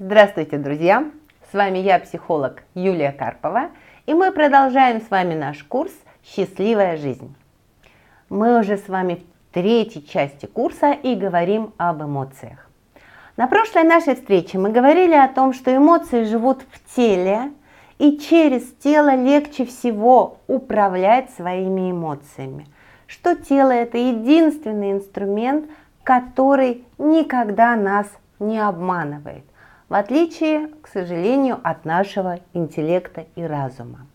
Здравствуйте, друзья! С вами я, психолог Юлия Карпова, и мы продолжаем с вами наш курс «Счастливая жизнь». Мы уже с вами в третьей части курса и говорим об эмоциях. На прошлой нашей встрече мы говорили о том, что эмоции живут в теле, и через тело легче всего управлять своими эмоциями. Что тело – это единственный инструмент, который никогда нас не обманывает, в отличие, к сожалению, от нашего интеллекта и разума.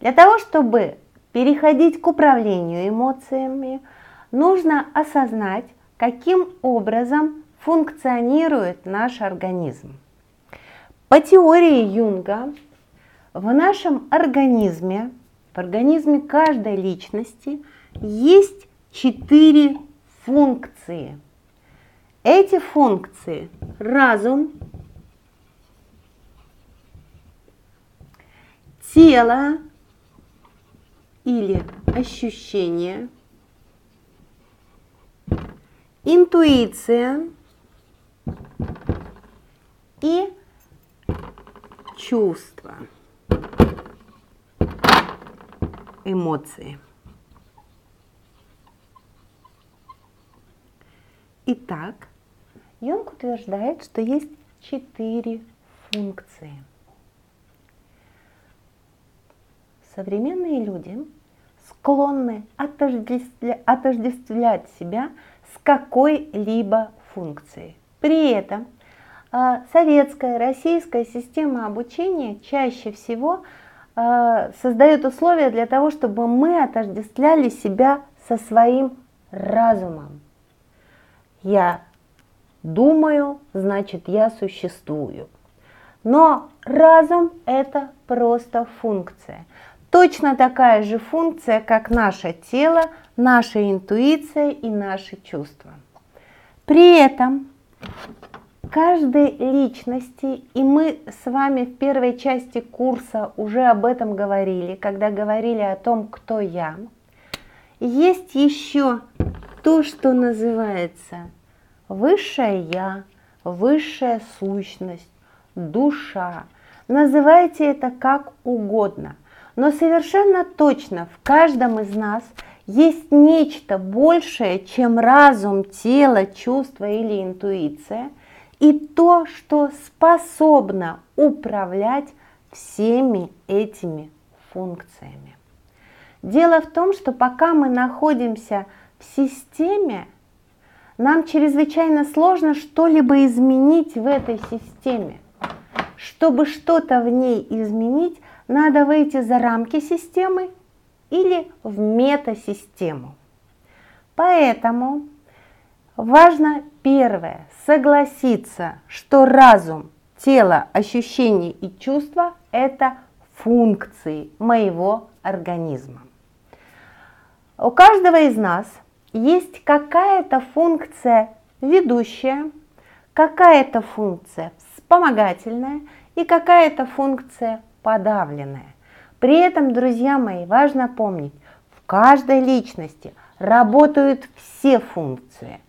Для того, чтобы переходить к управлению эмоциями, нужно осознать, каким образом функционирует наш организм. По теории Юнга, в нашем организме, в организме каждой личности есть четыре функции. Эти функции – разум, тело или ощущение, интуиция и чувства, эмоции – Итак, Йонг утверждает, что есть четыре функции. Современные люди склонны отождествлять себя с какой-либо функцией. При этом а, советская, российская система обучения чаще всего а, создает условия для того, чтобы мы отождествляли себя со своим разумом. Я думаю, значит я существую. Но разум это просто функция. Точно такая же функция, как наше тело, наша интуиция и наши чувства. При этом каждой личности, и мы с вами в первой части курса уже об этом говорили, когда говорили о том, кто я, есть еще то, что называется высшее я, высшая сущность, душа. Называйте это как угодно. Но совершенно точно в каждом из нас есть нечто большее, чем разум, тело, чувство или интуиция, и то, что способно управлять всеми этими функциями. Дело в том, что пока мы находимся в системе, нам чрезвычайно сложно что-либо изменить в этой системе. Чтобы что-то в ней изменить, надо выйти за рамки системы или в метасистему. Поэтому важно первое согласиться, что разум, тело, ощущения и чувства – это функции моего организма. У каждого из нас есть какая-то функция ведущая, какая-то функция вспомогательная и какая-то функция подавленная. При этом, друзья мои, важно помнить, в каждой личности работают все функции.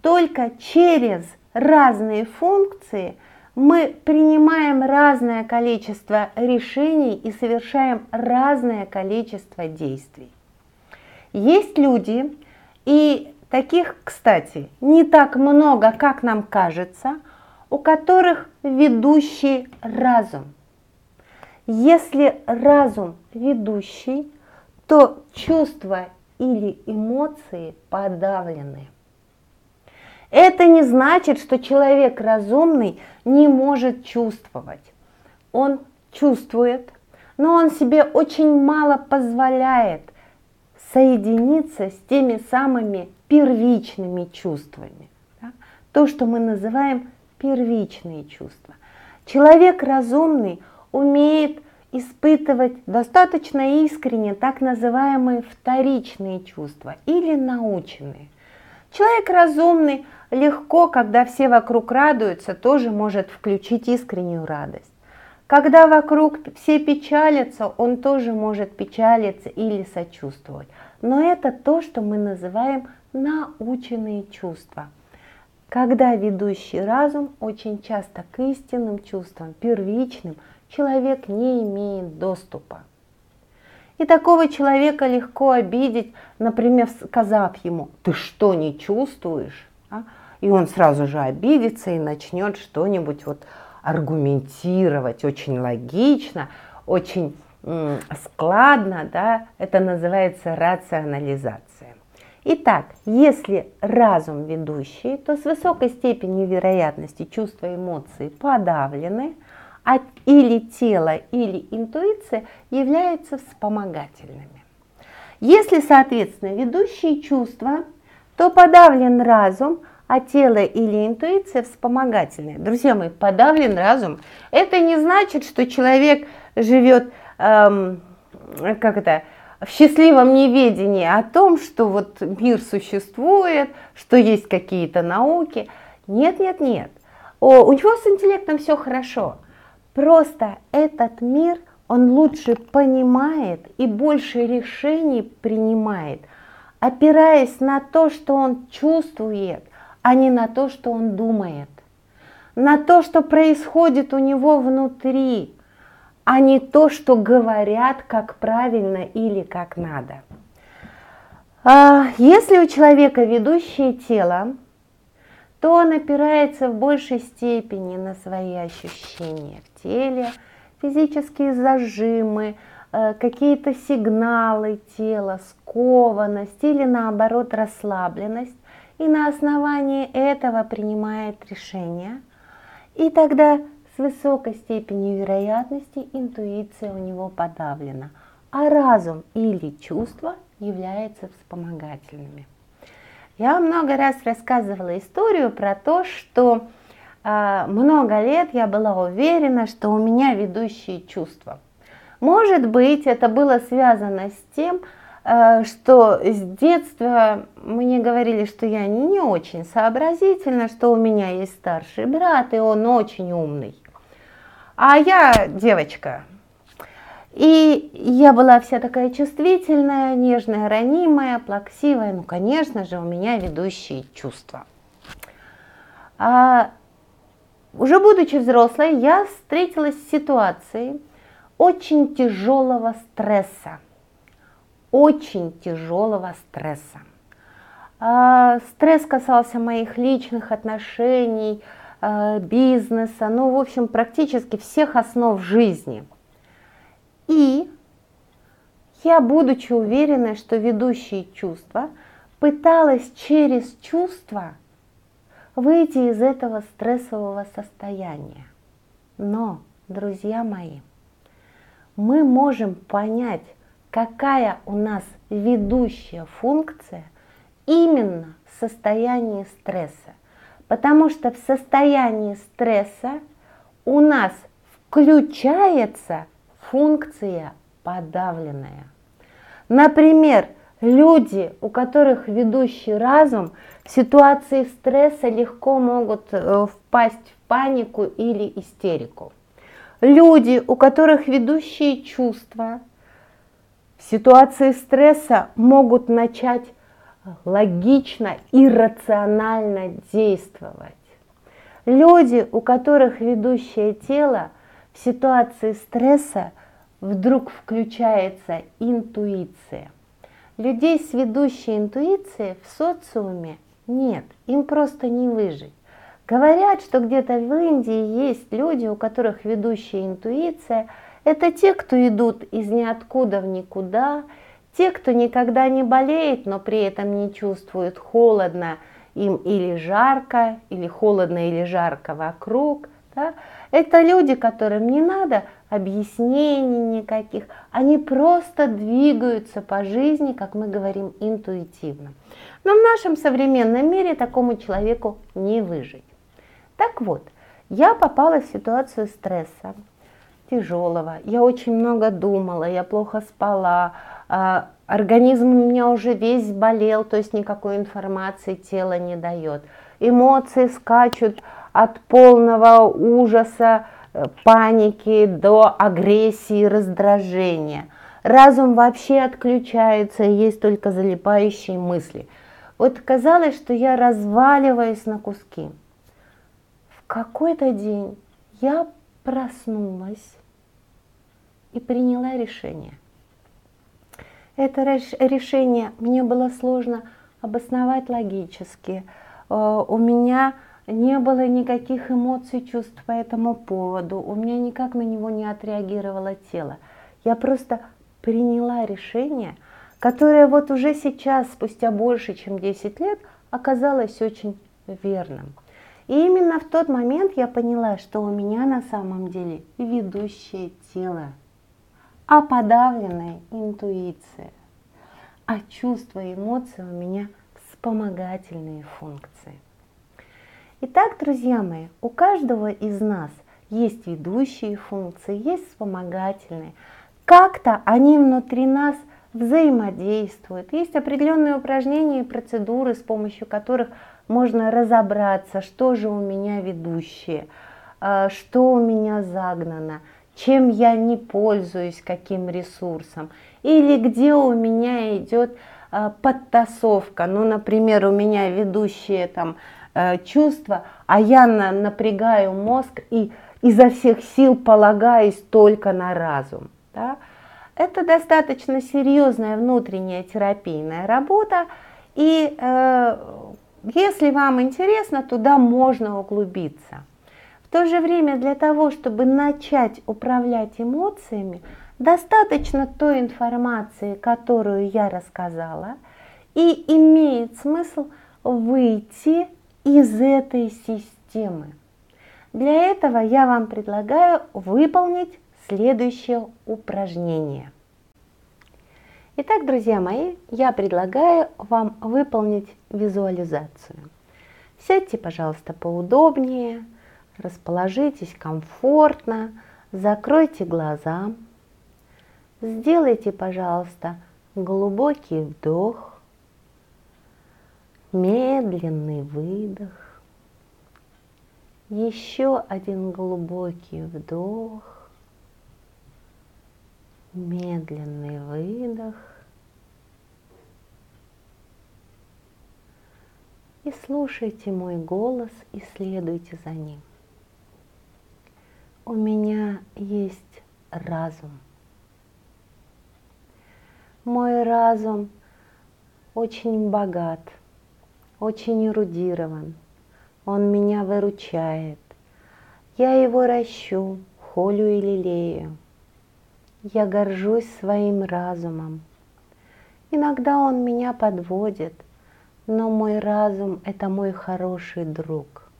Только через разные функции мы принимаем разное количество решений и совершаем разное количество действий. Есть люди, и таких, кстати, не так много, как нам кажется, у которых ведущий разум. Если разум ведущий, то чувства или эмоции подавлены. Это не значит, что человек разумный не может чувствовать. Он чувствует, но он себе очень мало позволяет соединиться с теми самыми первичными чувствами. Да? То, что мы называем первичные чувства. Человек разумный умеет испытывать достаточно искренне так называемые вторичные чувства или наученные. Человек разумный легко, когда все вокруг радуются, тоже может включить искреннюю радость. Когда вокруг все печалятся, он тоже может печалиться или сочувствовать. Но это то, что мы называем наученные чувства. когда ведущий разум очень часто к истинным чувствам, первичным, человек не имеет доступа. И такого человека легко обидеть, например, сказав ему, ты что, не чувствуешь? А? И он сразу же обидится и начнет что-нибудь вот аргументировать очень логично, очень складно, да, это называется рационализация. Итак, если разум ведущий, то с высокой степенью вероятности чувства и эмоции подавлены, а или тело, или интуиция являются вспомогательными. Если, соответственно, ведущие чувства, то подавлен разум, а тело или интуиция вспомогательные. Друзья мои, подавлен разум. Это не значит, что человек живет, эм, как это, в счастливом неведении о том, что вот мир существует, что есть какие-то науки. Нет, нет, нет. О, у него с интеллектом все хорошо. Просто этот мир он лучше понимает и больше решений принимает, опираясь на то, что он чувствует, а не на то, что он думает, на то, что происходит у него внутри, а не то, что говорят, как правильно или как надо. А, если у человека ведущее тело, то он опирается в большей степени на свои ощущения в теле, физические зажимы, э, какие-то сигналы тела, скованность или наоборот расслабленность, и на основании этого принимает решение. И тогда с высокой степенью вероятности интуиция у него подавлена, а разум или чувство являются вспомогательными. Я много раз рассказывала историю про то, что э, много лет я была уверена, что у меня ведущие чувства. Может быть, это было связано с тем, э, что с детства мне говорили, что я не очень сообразительна, что у меня есть старший брат, и он очень умный. А я девочка, и я была вся такая чувствительная, нежная, ранимая, плаксивая. Ну, конечно же, у меня ведущие чувства. А уже будучи взрослой, я встретилась с ситуацией очень тяжелого стресса. Очень тяжелого стресса. А, стресс касался моих личных отношений, а, бизнеса, ну, в общем, практически всех основ жизни – и я, будучи уверенной, что ведущие чувства, пыталась через чувства выйти из этого стрессового состояния. Но, друзья мои, мы можем понять, какая у нас ведущая функция именно в состоянии стресса. Потому что в состоянии стресса у нас включается функция подавленная. Например, люди, у которых ведущий разум, в ситуации стресса легко могут э, впасть в панику или истерику. Люди, у которых ведущие чувства, в ситуации стресса могут начать логично и рационально действовать. Люди, у которых ведущее тело – в ситуации стресса вдруг включается интуиция. Людей с ведущей интуицией в социуме нет, им просто не выжить. Говорят, что где-то в Индии есть люди, у которых ведущая интуиция. Это те, кто идут из ниоткуда в никуда, те, кто никогда не болеет, но при этом не чувствует холодно им или жарко, или холодно или жарко вокруг. Да? Это люди, которым не надо объяснений никаких, они просто двигаются по жизни, как мы говорим, интуитивно. Но в нашем современном мире такому человеку не выжить. Так вот, я попала в ситуацию стресса тяжелого. Я очень много думала, я плохо спала, а, организм у меня уже весь болел, то есть никакой информации тело не дает. Эмоции скачут от полного ужаса, э, паники до агрессии, раздражения. Разум вообще отключается, есть только залипающие мысли. Вот казалось, что я разваливаюсь на куски. В какой-то день я проснулась и приняла решение. Это решение мне было сложно обосновать логически. Э, у меня не было никаких эмоций, чувств по этому поводу. У меня никак на него не отреагировало тело. Я просто приняла решение, которое вот уже сейчас, спустя больше, чем 10 лет, оказалось очень верным. И именно в тот момент я поняла, что у меня на самом деле ведущее тело, а подавленная интуиция, а чувства и эмоции у меня вспомогательные функции. Итак, друзья мои, у каждого из нас есть ведущие функции, есть вспомогательные. Как-то они внутри нас взаимодействуют. Есть определенные упражнения и процедуры, с помощью которых можно разобраться, что же у меня ведущее, а, что у меня загнано, чем я не пользуюсь, каким ресурсом, или где у меня идет а, подтасовка. Ну, например, у меня ведущее там э, чувство, а я на, напрягаю мозг и изо всех сил полагаюсь только на разум. Да? Это достаточно серьезная внутренняя терапийная работа, и э, если вам интересно, туда можно углубиться. В то же время для того, чтобы начать управлять эмоциями, достаточно той информации, которую я рассказала, и имеет смысл выйти из этой системы. Для этого я вам предлагаю выполнить следующее упражнение. Итак, друзья мои, я предлагаю вам выполнить визуализацию. Сядьте, пожалуйста, поудобнее, расположитесь комфортно, закройте глаза, сделайте, пожалуйста, глубокий вдох, медленный выдох, еще один глубокий вдох, медленный выдох. И слушайте мой голос и следуйте за ним. У меня есть разум. Мой разум очень богат, очень эрудирован. Он меня выручает. Я его ращу, холю и лелею. Я горжусь своим разумом. Иногда он меня подводит, но мой разум – это мой хороший друг.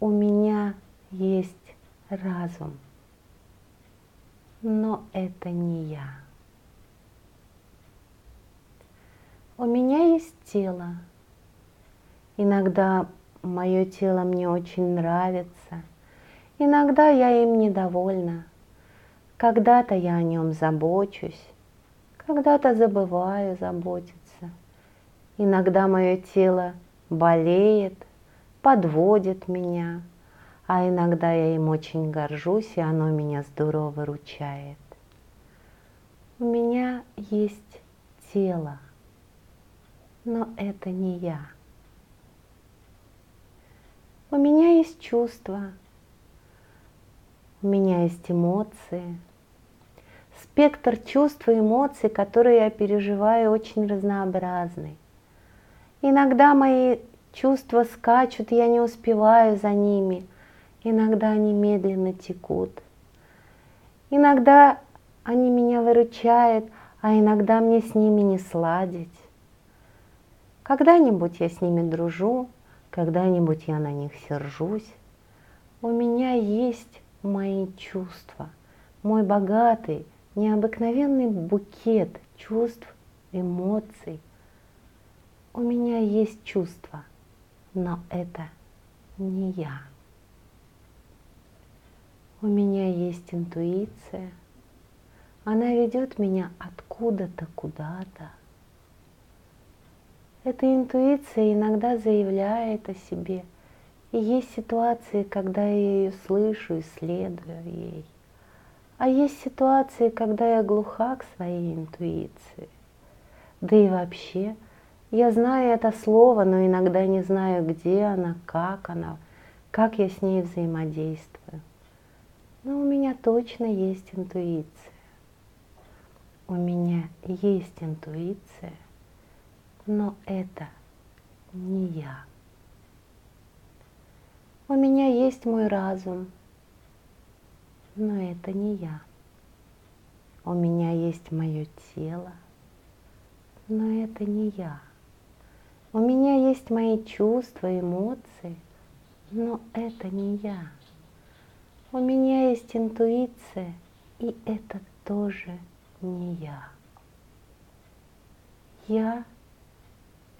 У меня есть разум, но это не я. У меня есть тело. Иногда мое тело мне очень нравится, иногда я им недовольна – когда-то я о нем забочусь, когда-то забываю заботиться. Иногда мое тело болеет, подводит меня, а иногда я им очень горжусь, и оно меня здорово выручает. У меня есть тело, но это не я. У меня есть чувства, у меня есть эмоции. Спектр чувств и эмоций, которые я переживаю, очень разнообразный. Иногда мои чувства скачут, я не успеваю за ними. Иногда они медленно текут. Иногда они меня выручают, а иногда мне с ними не сладить. Когда-нибудь я с ними дружу, когда-нибудь я на них сержусь. У меня есть мои чувства, мой богатый, необыкновенный букет чувств, эмоций. У меня есть чувства, но это не я. У меня есть интуиция. Она ведет меня откуда-то куда-то. Эта интуиция иногда заявляет о себе – и есть ситуации, когда я ее слышу и следую ей. А есть ситуации, когда я глуха к своей интуиции. Да и вообще, Я знаю это слово, но иногда не знаю, где она, как она, как я с ней взаимодействую. Но у меня точно есть интуиция. У меня есть интуиция, но это не я. У меня есть мой разум, но это не я. У меня есть мое тело, но это не я. У меня есть мои чувства, эмоции, но это не я. У меня есть интуиция, и это тоже не я. Я –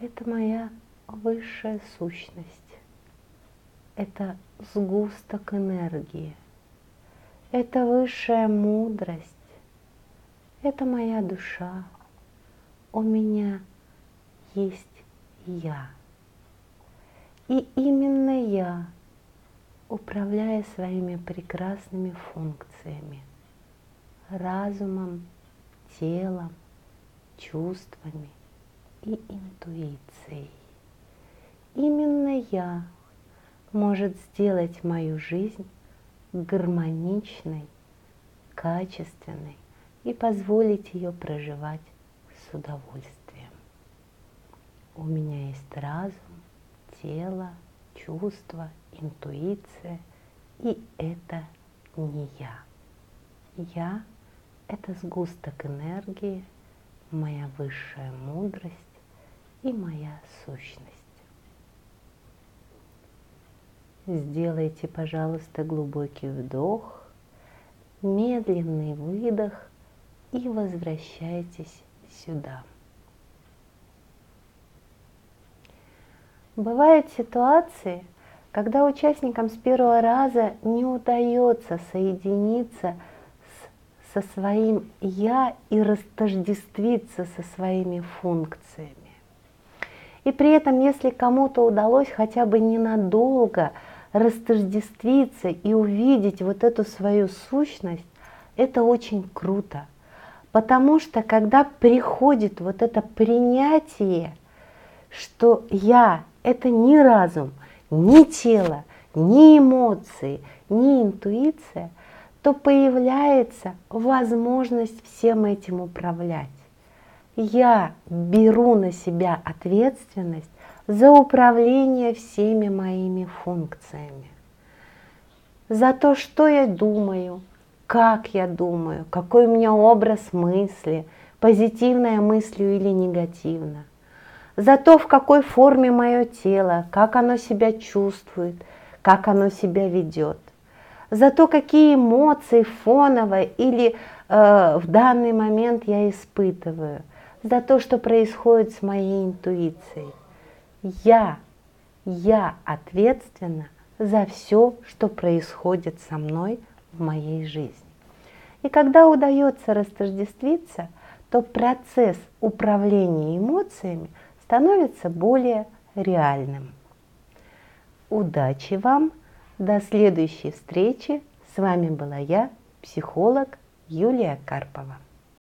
это моя высшая сущность. Это сгусток энергии. Это высшая мудрость. Это моя душа. У меня есть я. И именно я управляя своими прекрасными функциями, разумом, телом, чувствами и интуицией. Именно я может сделать мою жизнь гармоничной, качественной и позволить ее проживать с удовольствием. У меня есть разум, тело, чувства, интуиция, и это не я. Я – это сгусток энергии, моя высшая мудрость и моя сущность. Сделайте, пожалуйста, глубокий вдох, медленный выдох и возвращайтесь сюда. Бывают ситуации, когда участникам с первого раза не удается соединиться с, со своим «я» и растождествиться со своими функциями. И при этом, если кому-то удалось хотя бы ненадолго растождествиться и увидеть вот эту свою сущность, это очень круто. Потому что когда приходит вот это принятие, что я – это не разум – ни тело, ни эмоции, ни интуиция, то появляется возможность всем этим управлять. Я беру на себя ответственность за управление всеми моими функциями. За то, что я думаю, как я думаю, какой у меня образ мысли, позитивная мыслью или негативная за то, в какой форме мое тело, как оно себя чувствует, как оно себя ведет, за то, какие эмоции фоново или э, в данный момент я испытываю, за то, что происходит с моей интуицией. Я, я ответственна за все, что происходит со мной в моей жизни. И когда удается растождествиться, то процесс управления эмоциями – становится более реальным. Удачи вам! До следующей встречи! С вами была я, психолог Юлия Карпова.